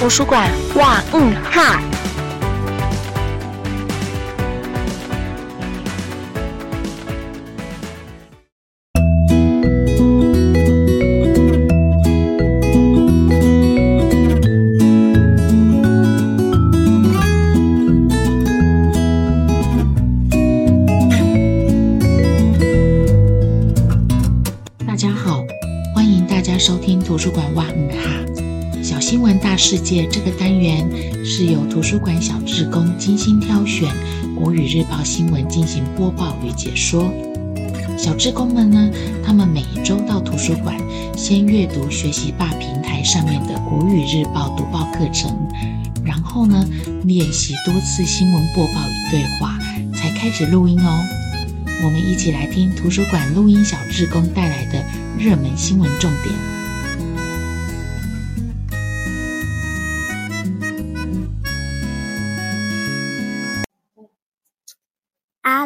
图书馆哇嗯哈。大家好，欢迎大家收听图书馆哇嗯哈新闻大世界这个单元是由图书馆小志工精心挑选国语日报新闻进行播报与解说。小志工们呢，他们每一周到图书馆先阅读学习吧平台上面的国语日报读报课程，然后呢练习多次新闻播报与对话，才开始录音哦。我们一起来听图书馆录音小志工带来的热门新闻重点。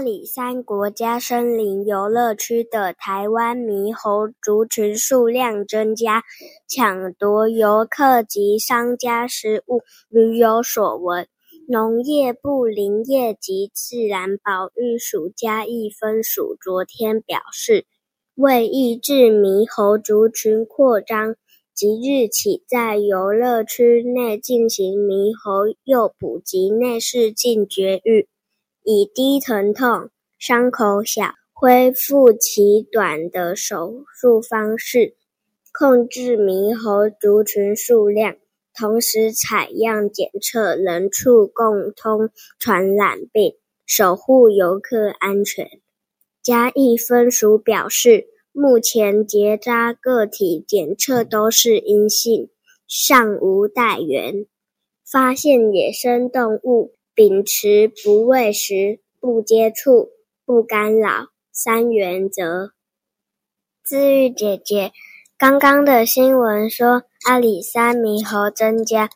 里山国家森林游乐区的台湾猕猴族群数量增加，抢夺游客及商家食物，屡有所闻。农业部林业及自然保育署嘉义分署昨天表示，为抑制猕猴族群扩张，即日起在游乐区内进行猕猴诱捕及内视镜绝育，以低疼痛、伤口小、恢复期短的手术方式，控制猕猴族群数量。同时采样检测人畜共通传染病，守护游客安全。嘉义分署表示，目前结扎个体检测都是阴性，尚无带源。发现野生动物，秉持不喂食、不接触、不干扰三原则。治愈姐姐。刚刚的新闻说阿里山猕猴增加，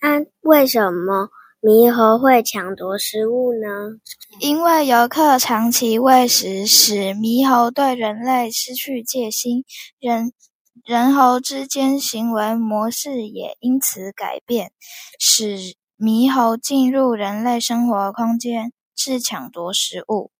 那为什么猕猴会抢夺食物呢？因为游客长期喂食，使猕猴对人类失去戒心，人人猴之间行为模式也因此改变，使猕猴进入人类生活空间，是抢夺食物。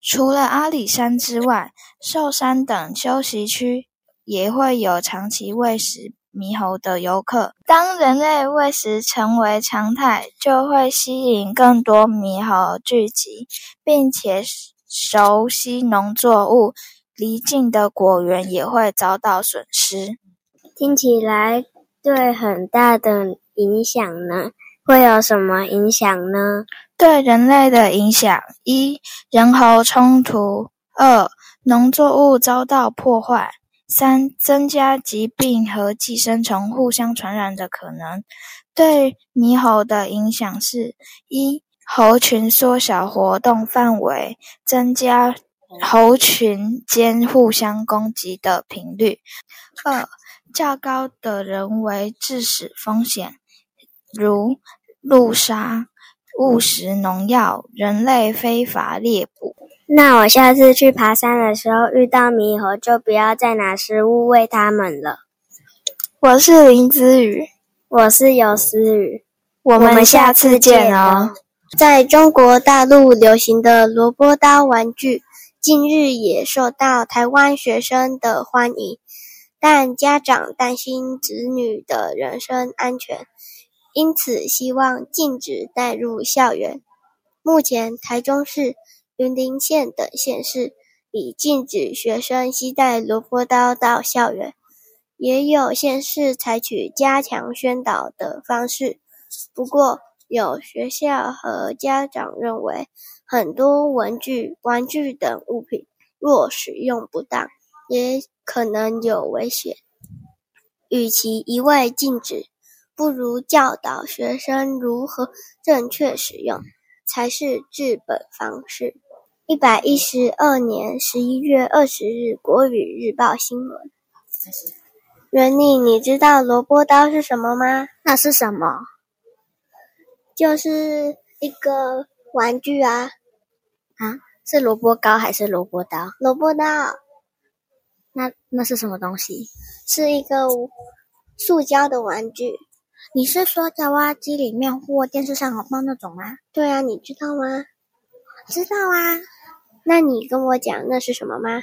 除了阿里山之外，寿山等休息区。也会有长期喂食猕猴的游客。当人类喂食成为常态，就会吸引更多猕猴聚集，并且熟悉农作物，离近的果园也会遭到损失。听起来对很大的影响呢？会有什么影响呢？对人类的影响：一、人猴冲突；二、农作物遭到破坏。三、增加疾病和寄生虫互相传染的可能。对猕猴的影响是：一、猴群缩小活动范围，增加猴群间互相攻击的频率；二、较高的人为致死风险，如路杀、误食农药、人类非法猎捕。那我下次去爬山的时候遇到猕猴，就不要再拿食物喂它们了。我是林子雨，我是游思雨，我们下次见哦。在中国大陆流行的萝卜刀玩具，近日也受到台湾学生的欢迎，但家长担心子女的人身安全，因此希望禁止带入校园。目前台中市。云林县等县市已禁止学生携带萝卜刀到校园，也有县市采取加强宣导的方式。不过，有学校和家长认为，很多文具、玩具等物品若使用不当，也可能有危险。与其一味禁止，不如教导学生如何正确使用，才是治本方式。一百一十二年十一月二十日，《国语日报》新闻。袁丽，你知道萝卜刀是什么吗？那是什么？就是一个玩具啊！啊，是萝卜糕还是萝卜刀？萝卜刀。那那是什么东西？是一个塑胶的玩具。你是说在挖机里面或电视上有放那种吗？对啊，你知道吗？知道啊。那你跟我讲那是什么吗？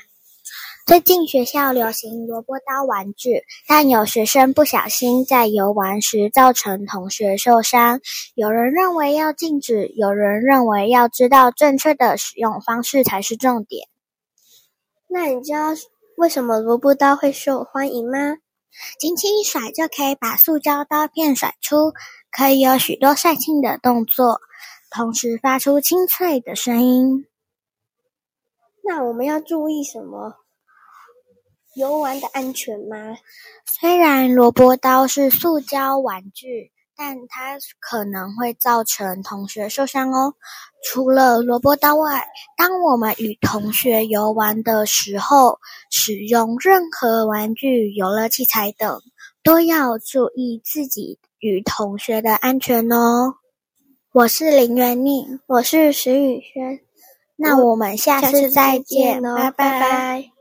最近学校流行萝卜刀玩具，但有学生不小心在游玩时造成同学受伤。有人认为要禁止，有人认为要知道正确的使用方式才是重点。那你知道为什么萝卜刀会受欢迎吗？轻轻一甩就可以把塑胶刀片甩出，可以有许多帅气的动作，同时发出清脆的声音。那我们要注意什么？游玩的安全吗？虽然萝卜刀是塑胶玩具，但它可能会造成同学受伤哦。除了萝卜刀外，当我们与同学游玩的时候，使用任何玩具、游乐器材等，都要注意自己与同学的安全哦。我是林元宁，我是石宇轩，那我们下次再见，拜拜拜。